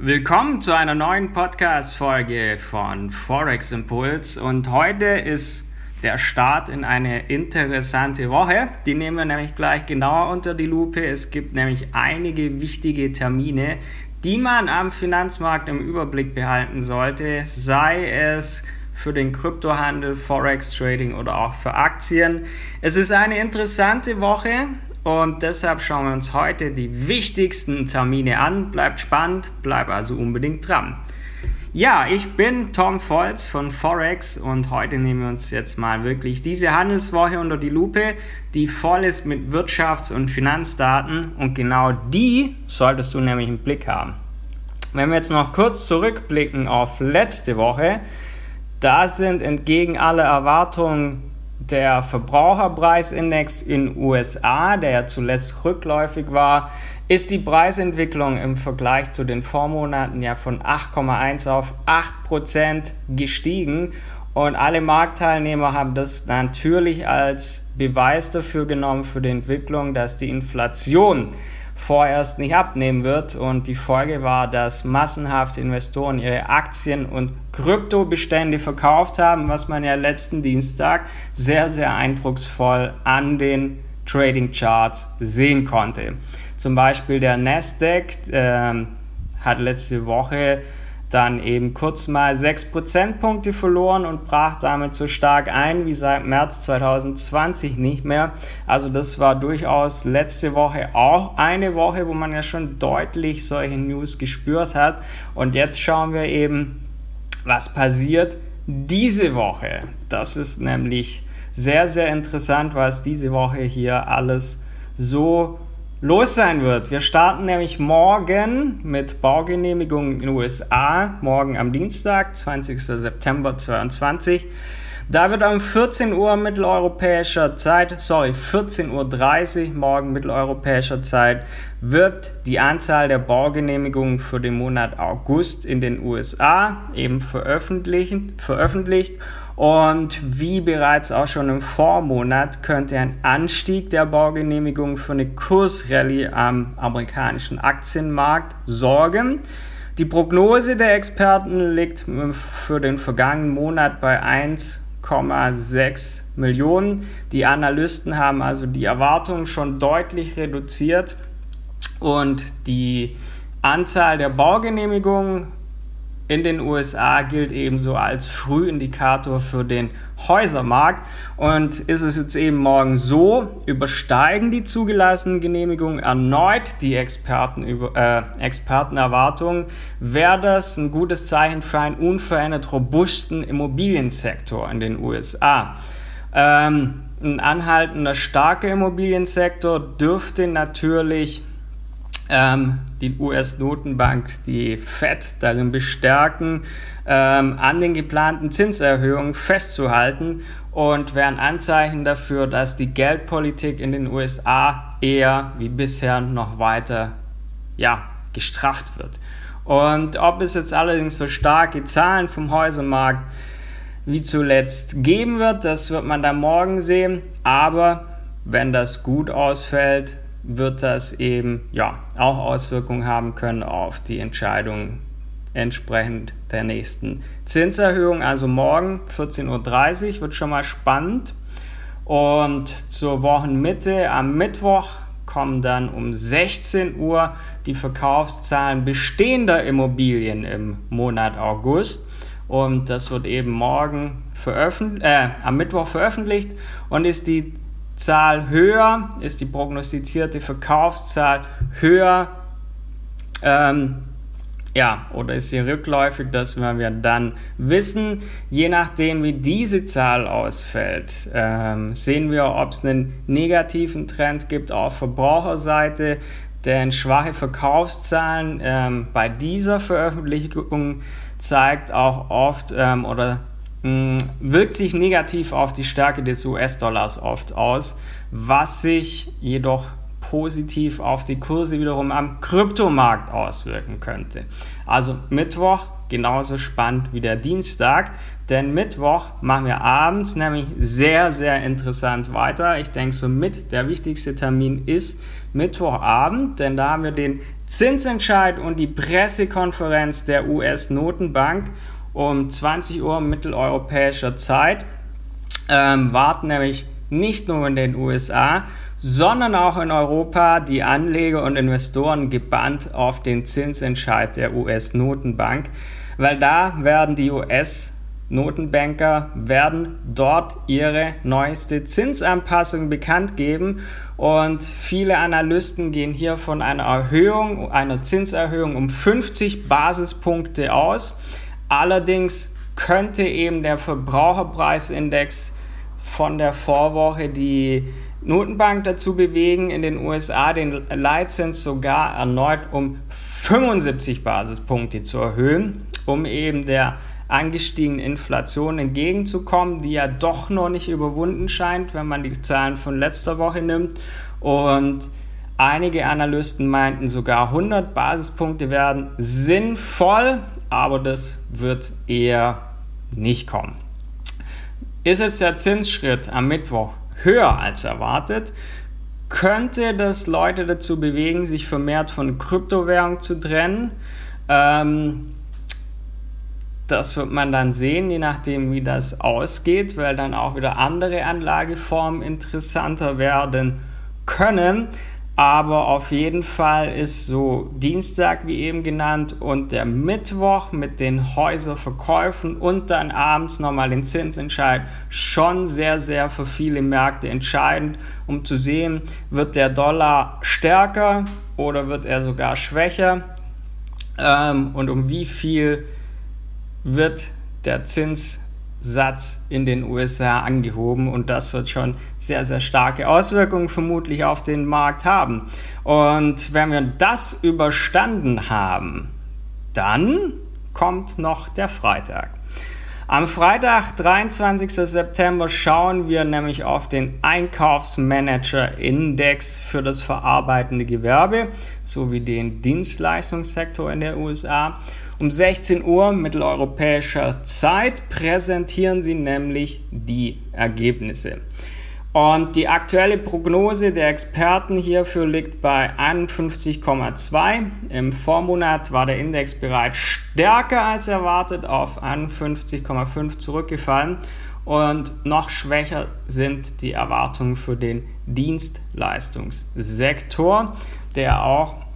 Willkommen zu einer neuen Podcast-Folge von Forex Impuls und heute ist der Start in eine interessante Woche. Die nehmen wir nämlich gleich genauer unter die Lupe. Es gibt nämlich einige wichtige Termine, die man am Finanzmarkt im Überblick behalten sollte, sei es für den Kryptohandel, Forex Trading oder auch für Aktien. Es ist eine interessante Woche. Und deshalb schauen wir uns heute die wichtigsten Termine an. Bleibt spannend, bleibt also unbedingt dran. Ja, ich bin Tom Volz von Forex und heute nehmen wir uns jetzt mal wirklich diese Handelswoche unter die Lupe, die voll ist mit Wirtschafts- und Finanzdaten und genau die solltest du nämlich im Blick haben. Wenn wir jetzt noch kurz zurückblicken auf letzte Woche, da sind entgegen aller Erwartungen der Verbraucherpreisindex in USA, der ja zuletzt rückläufig war, ist die Preisentwicklung im Vergleich zu den Vormonaten ja von 8,1 auf 8 Prozent gestiegen. Und alle Marktteilnehmer haben das natürlich als Beweis dafür genommen für die Entwicklung, dass die Inflation vorerst nicht abnehmen wird. Und die Folge war, dass massenhaft Investoren ihre Aktien und Kryptobestände verkauft haben, was man ja letzten Dienstag sehr, sehr eindrucksvoll an den Trading Charts sehen konnte. Zum Beispiel der Nasdaq äh, hat letzte Woche dann eben kurz mal 6 Prozentpunkte verloren und brach damit so stark ein wie seit März 2020 nicht mehr. Also das war durchaus letzte Woche auch eine Woche, wo man ja schon deutlich solche News gespürt hat. Und jetzt schauen wir eben, was passiert diese Woche. Das ist nämlich sehr, sehr interessant, was diese Woche hier alles so los sein wird. Wir starten nämlich morgen mit Baugenehmigungen in den USA, morgen am Dienstag, 20. September 2022. Da wird um 14 Uhr mitteleuropäischer Zeit, sorry, 14.30 Uhr morgen mitteleuropäischer Zeit, wird die Anzahl der Baugenehmigungen für den Monat August in den USA eben veröffentlicht. veröffentlicht und wie bereits auch schon im Vormonat könnte ein Anstieg der Baugenehmigung für eine Kursrallye am amerikanischen Aktienmarkt sorgen. Die Prognose der Experten liegt für den vergangenen Monat bei 1,6 Millionen. Die Analysten haben also die Erwartungen schon deutlich reduziert und die Anzahl der Baugenehmigungen in den USA gilt ebenso als Frühindikator für den Häusermarkt. Und ist es jetzt eben morgen so, übersteigen die zugelassenen Genehmigungen erneut die Experten, äh, Expertenerwartungen, wäre das ein gutes Zeichen für einen unverändert robusten Immobiliensektor in den USA. Ähm, ein anhaltender starker Immobiliensektor dürfte natürlich ähm, die US-Notenbank, die Fed, darin bestärken, ähm, an den geplanten Zinserhöhungen festzuhalten und wären Anzeichen dafür, dass die Geldpolitik in den USA eher wie bisher noch weiter ja, gestrafft wird. Und ob es jetzt allerdings so starke Zahlen vom Häusermarkt wie zuletzt geben wird, das wird man dann morgen sehen. Aber wenn das gut ausfällt, wird das eben ja auch Auswirkungen haben können auf die Entscheidung entsprechend der nächsten Zinserhöhung. Also morgen 14.30 Uhr wird schon mal spannend. Und zur Wochenmitte am Mittwoch kommen dann um 16 Uhr die Verkaufszahlen bestehender Immobilien im Monat August. Und das wird eben morgen veröffentlicht, äh, am Mittwoch veröffentlicht und ist die Zahl höher, ist die prognostizierte Verkaufszahl höher, ähm, ja, oder ist sie rückläufig, das werden wir dann wissen. Je nachdem, wie diese Zahl ausfällt, ähm, sehen wir, ob es einen negativen Trend gibt auf Verbraucherseite, denn schwache Verkaufszahlen ähm, bei dieser Veröffentlichung zeigt auch oft ähm, oder wirkt sich negativ auf die Stärke des US-Dollars oft aus, was sich jedoch positiv auf die Kurse wiederum am Kryptomarkt auswirken könnte. Also Mittwoch genauso spannend wie der Dienstag, denn Mittwoch machen wir abends nämlich sehr, sehr interessant weiter. Ich denke, somit der wichtigste Termin ist Mittwochabend, denn da haben wir den Zinsentscheid und die Pressekonferenz der US-Notenbank um 20 Uhr mitteleuropäischer Zeit. Ähm, warten nämlich nicht nur in den USA, sondern auch in Europa die Anleger und Investoren gebannt auf den Zinsentscheid der US-Notenbank, weil da werden die US Notenbanker werden dort ihre neueste Zinsanpassung bekannt geben und viele Analysten gehen hier von einer Erhöhung, einer Zinserhöhung um 50 Basispunkte aus. Allerdings könnte eben der Verbraucherpreisindex von der Vorwoche die Notenbank dazu bewegen, in den USA den Leitzins sogar erneut um 75 Basispunkte zu erhöhen, um eben der angestiegenen Inflation entgegenzukommen, die ja doch noch nicht überwunden scheint, wenn man die Zahlen von letzter Woche nimmt. Und einige Analysten meinten sogar 100 Basispunkte werden sinnvoll, aber das wird eher nicht kommen. Ist jetzt der Zinsschritt am Mittwoch höher als erwartet, könnte das Leute dazu bewegen, sich vermehrt von Kryptowährungen zu trennen. Ähm, das wird man dann sehen, je nachdem, wie das ausgeht, weil dann auch wieder andere Anlageformen interessanter werden können. Aber auf jeden Fall ist so Dienstag, wie eben genannt, und der Mittwoch mit den Häuserverkäufen und dann abends nochmal den Zinsentscheid schon sehr, sehr für viele Märkte entscheidend, um zu sehen, wird der Dollar stärker oder wird er sogar schwächer. Ähm, und um wie viel wird der Zins Satz in den USA angehoben und das wird schon sehr, sehr starke Auswirkungen vermutlich auf den Markt haben. Und wenn wir das überstanden haben, dann kommt noch der Freitag. Am Freitag, 23. September, schauen wir nämlich auf den Einkaufsmanager-Index für das verarbeitende Gewerbe sowie den Dienstleistungssektor in der USA. Um 16 Uhr mitteleuropäischer Zeit präsentieren sie nämlich die Ergebnisse. Und die aktuelle Prognose der Experten hierfür liegt bei 51,2. Im Vormonat war der Index bereits stärker als erwartet auf 51,5 zurückgefallen. Und noch schwächer sind die Erwartungen für den Dienstleistungssektor, der auch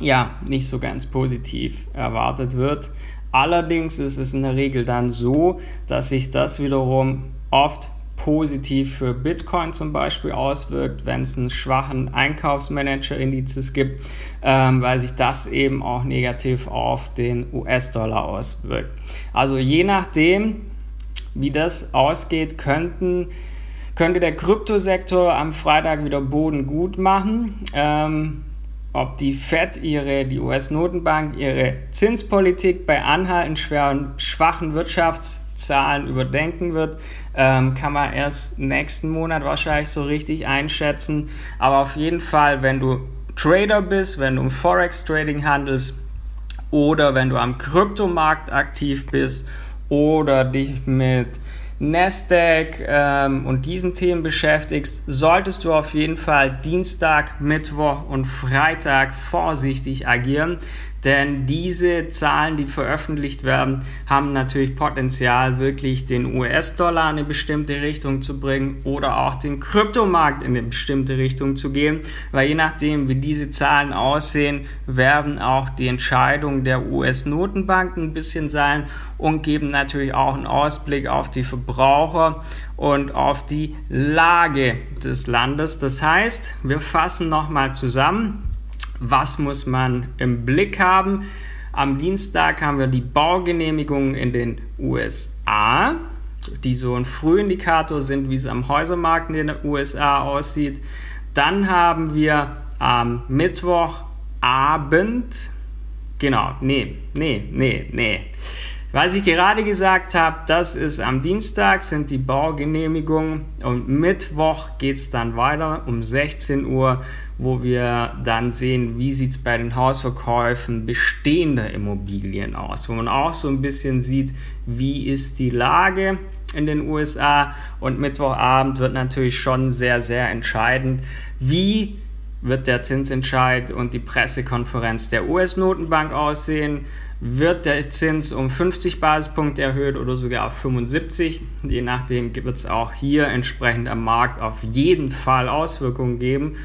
ja nicht so ganz positiv erwartet wird. Allerdings ist es in der Regel dann so, dass sich das wiederum oft positiv für Bitcoin zum Beispiel auswirkt, wenn es einen schwachen Einkaufsmanager-Indizes gibt, ähm, weil sich das eben auch negativ auf den US-Dollar auswirkt. Also je nachdem, wie das ausgeht, könnten, könnte der Kryptosektor am Freitag wieder Boden gut machen. Ähm, ob die Fed ihre, die US-Notenbank ihre Zinspolitik bei anhaltend schweren, schwachen Wirtschaftszahlen überdenken wird, ähm, kann man erst nächsten Monat wahrscheinlich so richtig einschätzen. Aber auf jeden Fall, wenn du Trader bist, wenn du im Forex-Trading handelst oder wenn du am Kryptomarkt aktiv bist oder dich mit Nasdaq ähm, und diesen Themen beschäftigst, solltest du auf jeden Fall Dienstag, Mittwoch und Freitag vorsichtig agieren, denn diese Zahlen, die veröffentlicht werden, haben natürlich Potenzial, wirklich den US-Dollar in eine bestimmte Richtung zu bringen oder auch den Kryptomarkt in eine bestimmte Richtung zu gehen, weil je nachdem, wie diese Zahlen aussehen, werden auch die Entscheidungen der US-Notenbank ein bisschen sein und geben natürlich auch einen Ausblick auf die Verbraucher und auf die Lage des Landes. Das heißt, wir fassen nochmal zusammen. Was muss man im Blick haben? Am Dienstag haben wir die Baugenehmigungen in den USA, die so ein Frühindikator sind, wie es am Häusermarkt in den USA aussieht. Dann haben wir am Mittwochabend, genau, nee, nee, nee, nee. Was ich gerade gesagt habe, das ist am Dienstag sind die Baugenehmigungen und Mittwoch geht es dann weiter um 16 Uhr, wo wir dann sehen, wie sieht es bei den Hausverkäufen bestehender Immobilien aus, wo man auch so ein bisschen sieht, wie ist die Lage in den USA und Mittwochabend wird natürlich schon sehr, sehr entscheidend, wie wird der Zinsentscheid und die Pressekonferenz der US-Notenbank aussehen? Wird der Zins um 50 Basispunkte erhöht oder sogar auf 75? Je nachdem wird es auch hier entsprechend am Markt auf jeden Fall Auswirkungen geben.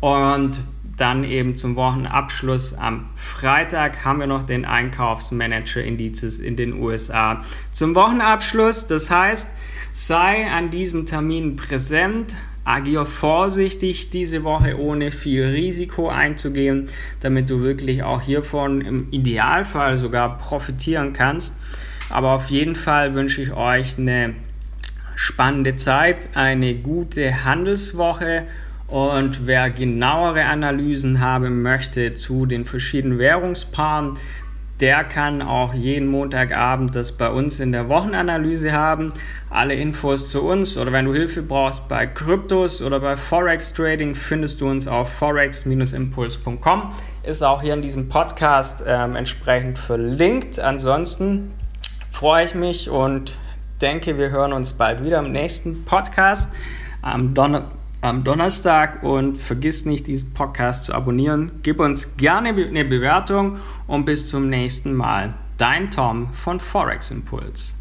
Und dann eben zum Wochenabschluss am Freitag haben wir noch den Einkaufsmanager-Indizes in den USA. Zum Wochenabschluss, das heißt, sei an diesen Terminen präsent, agier vorsichtig diese Woche, ohne viel Risiko einzugehen, damit du wirklich auch hiervon im Idealfall sogar profitieren kannst. Aber auf jeden Fall wünsche ich euch eine spannende Zeit, eine gute Handelswoche und wer genauere Analysen haben möchte zu den verschiedenen Währungspaaren, der kann auch jeden Montagabend das bei uns in der Wochenanalyse haben. Alle Infos zu uns oder wenn du Hilfe brauchst bei Kryptos oder bei Forex Trading, findest du uns auf forex-impuls.com. Ist auch hier in diesem Podcast ähm, entsprechend verlinkt. Ansonsten freue ich mich und denke, wir hören uns bald wieder im nächsten Podcast am Donnerstag am Donnerstag und vergiss nicht, diesen Podcast zu abonnieren. Gib uns gerne eine Bewertung und bis zum nächsten Mal. Dein Tom von Forex Impulse.